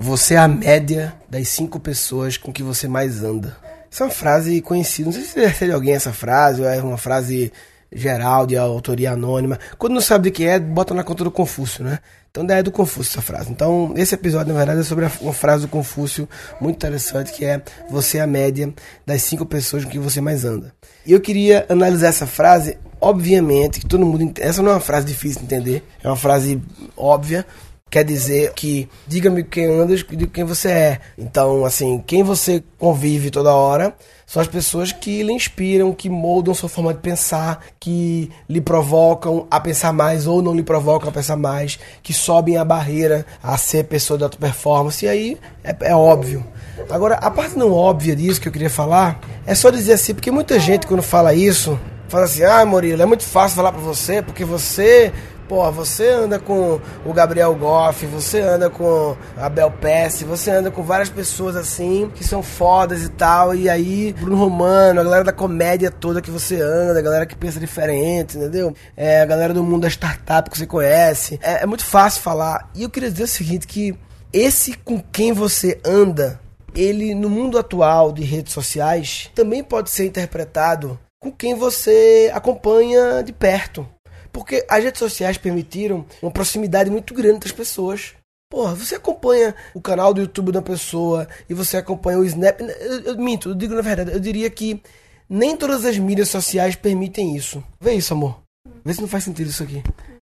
Você é a média das cinco pessoas com que você mais anda. Essa é uma frase conhecida. Não sei se é de alguém essa frase, ou é uma frase geral, de autoria anônima. Quando não sabe de que é, bota na conta do Confúcio, né? Então, é do Confúcio essa frase. Então, esse episódio, na verdade, é sobre uma frase do Confúcio muito interessante, que é você é a média das cinco pessoas com que você mais anda. E eu queria analisar essa frase, obviamente, que todo mundo... Essa não é uma frase difícil de entender, é uma frase óbvia, quer dizer que diga-me quem andas e quem você é. Então, assim, quem você convive toda hora são as pessoas que lhe inspiram, que moldam sua forma de pensar, que lhe provocam a pensar mais ou não lhe provocam a pensar mais, que sobem a barreira a ser pessoa de alta performance. E aí é, é óbvio. Agora, a parte não óbvia disso que eu queria falar é só dizer assim, porque muita gente quando fala isso fala assim: ah, Murilo, é muito fácil falar pra você, porque você Pô, você anda com o Gabriel Goff, você anda com a Bel Pesce, você anda com várias pessoas assim, que são fodas e tal, e aí Bruno Romano, a galera da comédia toda que você anda, a galera que pensa diferente, entendeu? É, a galera do mundo da startup que você conhece. É, é muito fácil falar. E eu queria dizer o seguinte, que esse com quem você anda, ele no mundo atual de redes sociais, também pode ser interpretado com quem você acompanha de perto. Porque as redes sociais permitiram uma proximidade muito grande das pessoas. Porra, você acompanha o canal do YouTube da pessoa e você acompanha o Snap. Eu, eu minto, eu digo na verdade, eu diria que nem todas as mídias sociais permitem isso. Vê isso, amor. Vê se não faz sentido isso aqui.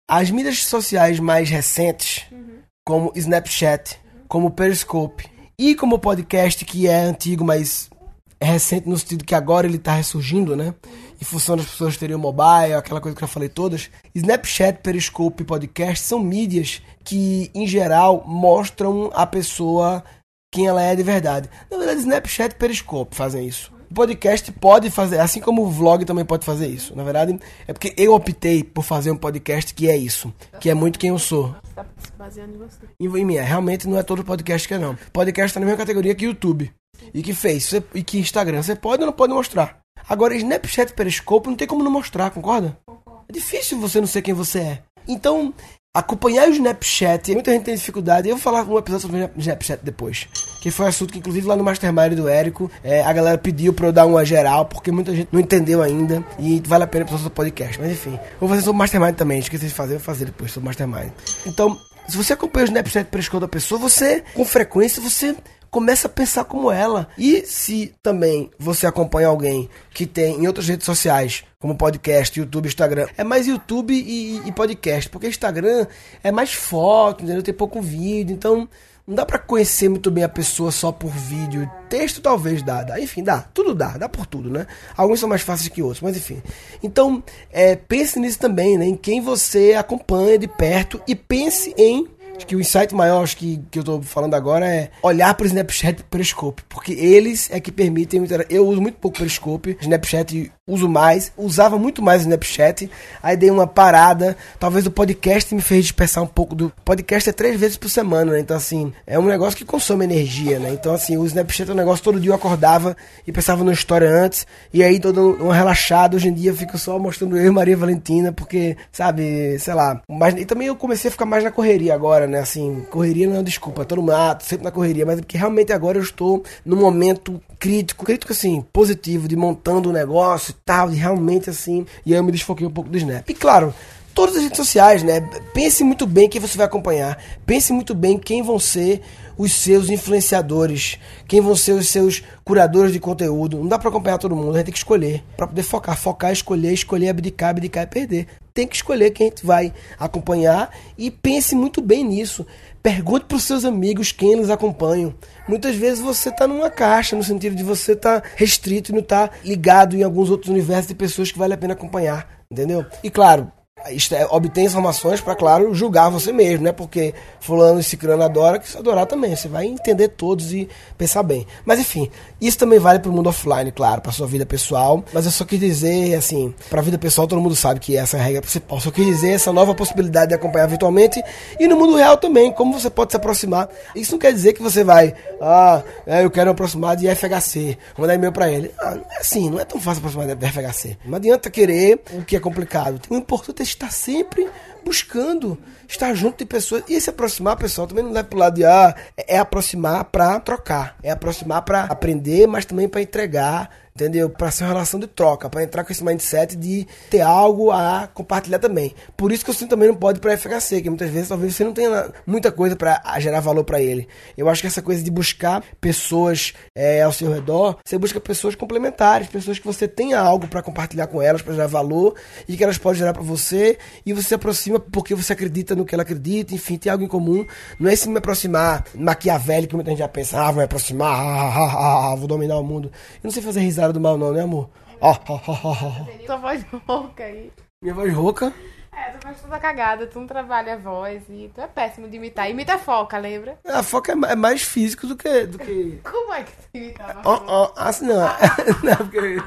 As mídias sociais mais recentes, como Snapchat, como Periscope e como podcast que é antigo, mas é recente no sentido que agora ele está ressurgindo, né? Em função das pessoas terem o mobile, aquela coisa que eu já falei todas. Snapchat, Periscope e podcast são mídias que, em geral, mostram a pessoa quem ela é de verdade. Na verdade, Snapchat e Periscope fazem isso. O podcast pode fazer, assim como o vlog também pode fazer isso. Na verdade, é porque eu optei por fazer um podcast que é isso, que é muito quem eu sou. Tá se baseando em você. Em mim, realmente não é todo podcast que é não. Podcast tá na mesma categoria que YouTube. E que Face e que Instagram. Você pode ou não pode mostrar. Agora, Snapchat e Periscope não tem como não mostrar, concorda? É difícil você não ser quem você é. Então, acompanhar o Snapchat, muita gente tem dificuldade. Eu vou falar um episódio sobre o Snapchat depois. Que foi um assunto que, inclusive, lá no Mastermind do Érico, é, a galera pediu pra eu dar uma geral, porque muita gente não entendeu ainda. E vale a pena para o podcast. Mas enfim, vou fazer sobre o Mastermind também. Esqueci de fazer, vou fazer depois sobre o Mastermind. Então, se você acompanha o Snapchat Periscope da pessoa, você, com frequência, você começa a pensar como ela. E se também você acompanha alguém que tem em outras redes sociais, como podcast, YouTube, Instagram, é mais YouTube e, e podcast, porque Instagram é mais foto, entendeu? Tem pouco vídeo, então não dá para conhecer muito bem a pessoa só por vídeo. Texto talvez dá, dá. enfim, dá, tudo dá, dá por tudo, né? Alguns são mais fáceis que outros, mas enfim. Então, é, pense nisso também, né? Em quem você acompanha de perto e pense em Acho que o insight maior acho que, que eu tô falando agora é olhar para o Snapchat e Periscope, porque eles é que permitem. Eu uso muito pouco Periscope, Snapchat uso mais, usava muito mais o Snapchat, aí dei uma parada, talvez o podcast me fez dispersar um pouco do... Podcast é três vezes por semana, né? Então, assim, é um negócio que consome energia, né? Então, assim, o Snapchat é um negócio, todo dia eu acordava e pensava na história antes, e aí todo um relaxado, hoje em dia eu fico só mostrando eu e Maria Valentina, porque, sabe, sei lá, mas, e também eu comecei a ficar mais na correria agora, né? Assim, correria não é desculpa, tô no mato, sempre na correria, mas é porque realmente agora eu estou num momento crítico, crítico assim, positivo, de montando o um negócio tal, e realmente assim, e eu me desfoquei um pouco do Snap. E claro, todas as redes sociais, né? Pense muito bem quem você vai acompanhar, pense muito bem quem vão ser os seus influenciadores, quem vão ser os seus curadores de conteúdo. Não dá para acompanhar todo mundo, a gente tem que escolher. Para poder focar, focar, escolher, escolher, abdicar, abdicar e perder. Tem que escolher quem a gente vai acompanhar e pense muito bem nisso. Pergunte para os seus amigos quem eles acompanham. Muitas vezes você está numa caixa, no sentido de você estar tá restrito e não estar tá ligado em alguns outros universos de pessoas que vale a pena acompanhar. Entendeu? E claro, é, obter informações para, claro, julgar você mesmo, né? Porque fulano e ciclano adora, que você adorar também. Você vai entender todos e pensar bem. Mas enfim, isso também vale para o mundo offline, claro, para sua vida pessoal. Mas eu só quis dizer, assim, para a vida pessoal todo mundo sabe que essa é a regra principal. Só quis dizer essa nova possibilidade de acompanhar virtualmente e no mundo real também, como você pode se aproximar. Isso não quer dizer que você vai, ah, é, eu quero me aproximar de FHC, vou mandar e-mail para ele. Ah, assim, não é tão fácil aproximar de FHC. Não adianta querer o que é complicado. O importante é estar sempre buscando estar junto de pessoas. E se aproximar, pessoal, também não é pro lado de ah, é aproximar para trocar, é aproximar para aprender, mas também para entregar entendeu? Para ser uma relação de troca, para entrar com esse mindset de ter algo a compartilhar também. Por isso que você também não pode para FHC, que muitas vezes talvez você não tenha muita coisa para gerar valor para ele. Eu acho que essa coisa de buscar pessoas é, ao seu redor, você busca pessoas complementares, pessoas que você tenha algo para compartilhar com elas, para gerar valor e que elas podem gerar para você e você se aproxima porque você acredita no que ela acredita, enfim, tem algo em comum. Não é se me aproximar maquiavélico, que muita gente já pensa, ah, vou me aproximar, ah, ah, ah, vou dominar o mundo. Eu não sei fazer risada cara do mal, não, né, amor? Ó, ó, ó, ó. Tua voz rouca aí. Minha voz rouca? É, tu faz toda cagada, tu não trabalha a voz e tu é péssimo de imitar. Imita a foca, lembra? A foca é mais físico do que. Do que... Como é que tu imitava? Ó, ó, assim não. não, porque.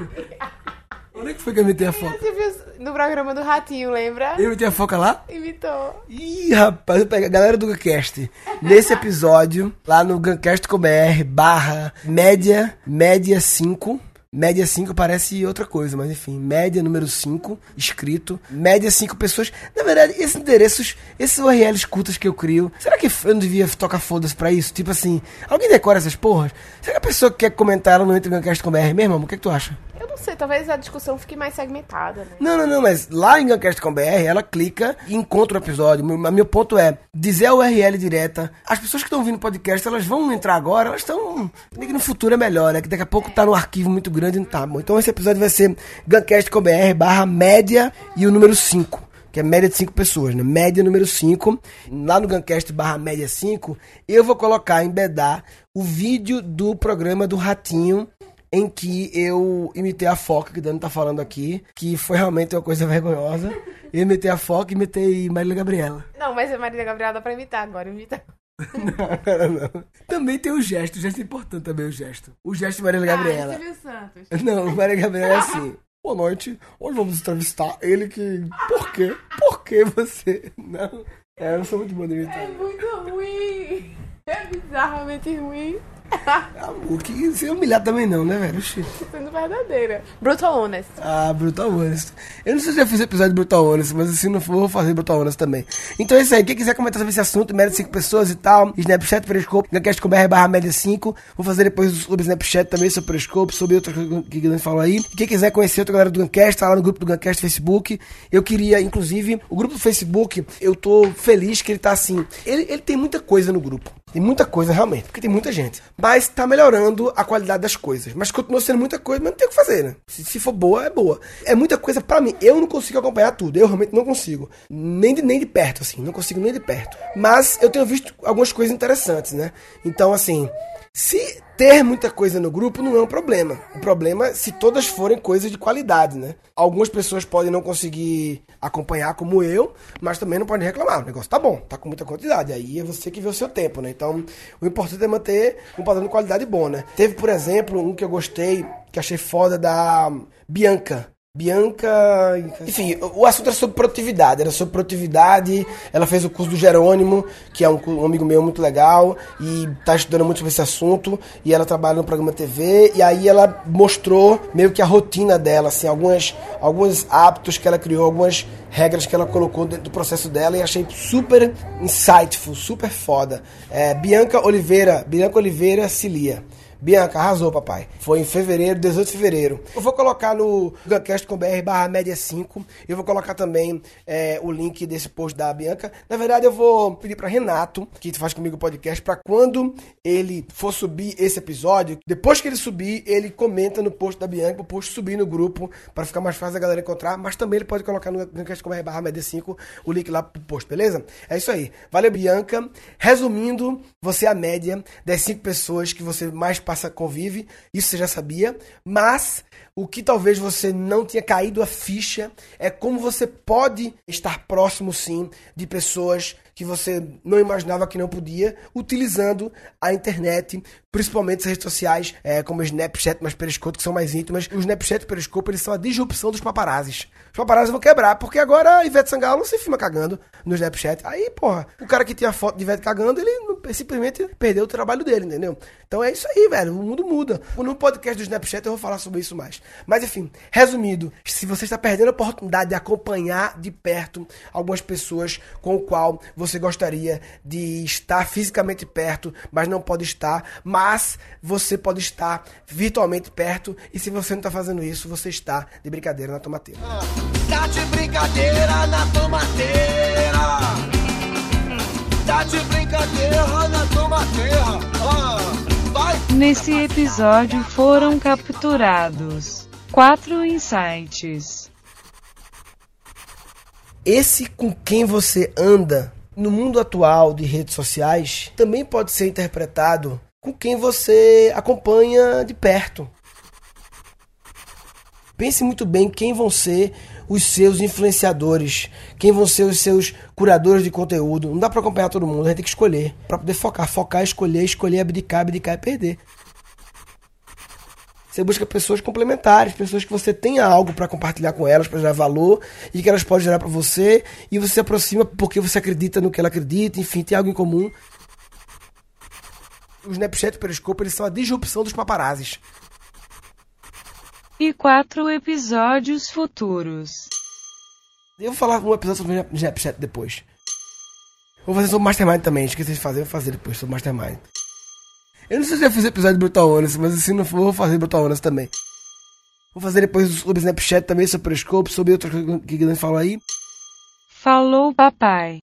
Onde é que foi que eu imitei a foca? Você viu no programa do Ratinho, lembra? Eu imitei a foca lá? Imitou. Ih, rapaz, eu pego a galera do Guncast. Nesse episódio, lá no Guncast com BR, barra média, média 5 Média 5 parece outra coisa, mas enfim. Média número 5, escrito. Média 5 pessoas. Na verdade, esses endereços, esses URLs curtas que eu crio, será que eu não devia tocar foda-se pra isso? Tipo assim, alguém decora essas porras? Será que a pessoa que quer comentar ela não entra no Guncast com BR mesmo? O que, é que tu acha? Eu não sei, talvez a discussão fique mais segmentada, né? Não, não, não, mas lá em Guncast com BR, ela clica e encontra o episódio. Meu, meu ponto é dizer a URL direta. As pessoas que estão ouvindo o podcast, elas vão entrar agora, elas estão. No futuro é melhor, né? Que daqui a pouco tá no arquivo muito grande grande não tá bom. Então esse episódio vai ser Guncast.com.br barra média e o número 5. Que é média de 5 pessoas, né? Média número 5. Lá no Guncast barra média 5, eu vou colocar, embedar, o vídeo do programa do Ratinho em que eu imitei a foca, que o Dani tá falando aqui, que foi realmente uma coisa vergonhosa. Eu imitei a foca e imitei Marília Gabriela. Não, mas a Marília Gabriela dá pra imitar agora, imita. não, não. Também tem o gesto, o gesto é importante também, o gesto. O gesto de Maria ah, Gabriela. Ah, Santos. Não, Maria Gabriela é assim. Boa noite, hoje vamos entrevistar ele que... Por quê? Por que você... Não, é, eu sou muito imitar. É muito ruim. É bizarramente ruim. O que se humilhar também não, né, velho? Sendo verdadeira. Brutal Honest. Ah, Brutal Honest. Eu não sei se já fiz episódio de Brutal Honest, mas se não for, eu vou fazer Brutal Honest também. Então é isso aí. Quem quiser comentar sobre esse assunto, média 5 pessoas e tal, Snapchat, Periscope, Gacast com BR barra média 5. Vou fazer depois sobre Snapchat também, sobre Periscope, sobre outras coisas que a gente falou aí. E quem quiser conhecer outra galera do Guncast, tá lá no grupo do Guncast Facebook. Eu queria, inclusive, o grupo do Facebook, eu tô feliz que ele tá assim. Ele, ele tem muita coisa no grupo. Tem muita coisa realmente, porque tem muita gente. Mas tá melhorando a qualidade das coisas. Mas continua sendo muita coisa, mas não tem o que fazer, né? Se, se for boa, é boa. É muita coisa para mim. Eu não consigo acompanhar tudo. Eu realmente não consigo. Nem de, nem de perto, assim. Não consigo nem de perto. Mas eu tenho visto algumas coisas interessantes, né? Então, assim, se ter muita coisa no grupo não é um problema. O problema é se todas forem coisas de qualidade, né? Algumas pessoas podem não conseguir acompanhar como eu, mas também não podem reclamar. O negócio tá bom, tá com muita quantidade. Aí é você que vê o seu tempo, né? Então, o importante é manter um padrão de qualidade bom, né? Teve, por exemplo, um que eu gostei, que achei foda da Bianca. Bianca. Enfim, o assunto era sobre produtividade. Era sobre produtividade. Ela fez o curso do Jerônimo, que é um, um, amigo meu muito legal, e tá estudando muito sobre esse assunto. E ela trabalha no programa TV. E aí ela mostrou meio que a rotina dela, assim, algumas, alguns hábitos que ela criou, algumas regras que ela colocou dentro do processo dela. E achei super insightful, super foda. É, Bianca Oliveira, Bianca Oliveira Cilia. Bianca, arrasou, papai. Foi em fevereiro, 18 de fevereiro. Eu vou colocar no Guncast com BR barra média 5. Eu vou colocar também é, o link desse post da Bianca. Na verdade, eu vou pedir para Renato, que faz comigo o podcast, para quando ele for subir esse episódio, depois que ele subir, ele comenta no post da Bianca, o post subir no grupo, para ficar mais fácil a galera encontrar. Mas também ele pode colocar no Guncast com BR barra média 5 o link lá pro post, beleza? É isso aí. Valeu, Bianca. Resumindo, você é a média das 5 pessoas que você mais passa passa, convive, isso você já sabia, mas o que talvez você não tenha caído a ficha é como você pode estar próximo sim de pessoas que você não imaginava que não podia, utilizando a internet, principalmente as redes sociais, é, como o Snapchat, mas Periscope, que são mais íntimas. O Snapchat e o Periscope, eles são a disrupção dos paparazzis. Os paparazzis vão quebrar, porque agora a Ivete Sangalo não se filma cagando no Snapchat. Aí, porra, o cara que tinha foto de Ivete cagando, ele simplesmente perdeu o trabalho dele, entendeu? Então é isso aí, velho. O mundo muda. No podcast do Snapchat eu vou falar sobre isso mais. Mas enfim, resumindo, se você está perdendo a oportunidade de acompanhar de perto algumas pessoas com o qual você gostaria de estar fisicamente perto, mas não pode estar, mas você pode estar virtualmente perto, e se você não está fazendo isso, você está de brincadeira na tomateira. Tá de brincadeira na tomateira. Tá de brincadeira na tomateira. Vai. Nesse episódio foram capturados quatro insights. esse com quem você anda no mundo atual de redes sociais também pode ser interpretado com quem você acompanha de perto. Pense muito bem quem vão ser os seus influenciadores, quem vão ser os seus curadores de conteúdo. Não dá para acompanhar todo mundo, a gente tem que escolher para poder focar, focar, escolher, escolher, abdicar, abdicar e perder. Você busca pessoas complementares, pessoas que você tenha algo para compartilhar com elas, para gerar valor e que elas podem gerar para você, e você se aproxima porque você acredita no que ela acredita, enfim, tem algo em comum. O Snapchat e o Periscope, eles são a disrupção dos paparazzis. E quatro episódios futuros. Eu vou falar um episódio sobre o Snapchat depois. Vou fazer sobre Mastermind também, esqueci de fazer, vou fazer depois sobre Mastermind. Eu não sei se já fiz episódio de Brutal Honest, mas se não for, vou fazer Brutal Honest também. Vou fazer depois sobre Snapchat também, sobre Periscope, sobre outras coisas que o Guilherme falou aí. Falou, papai.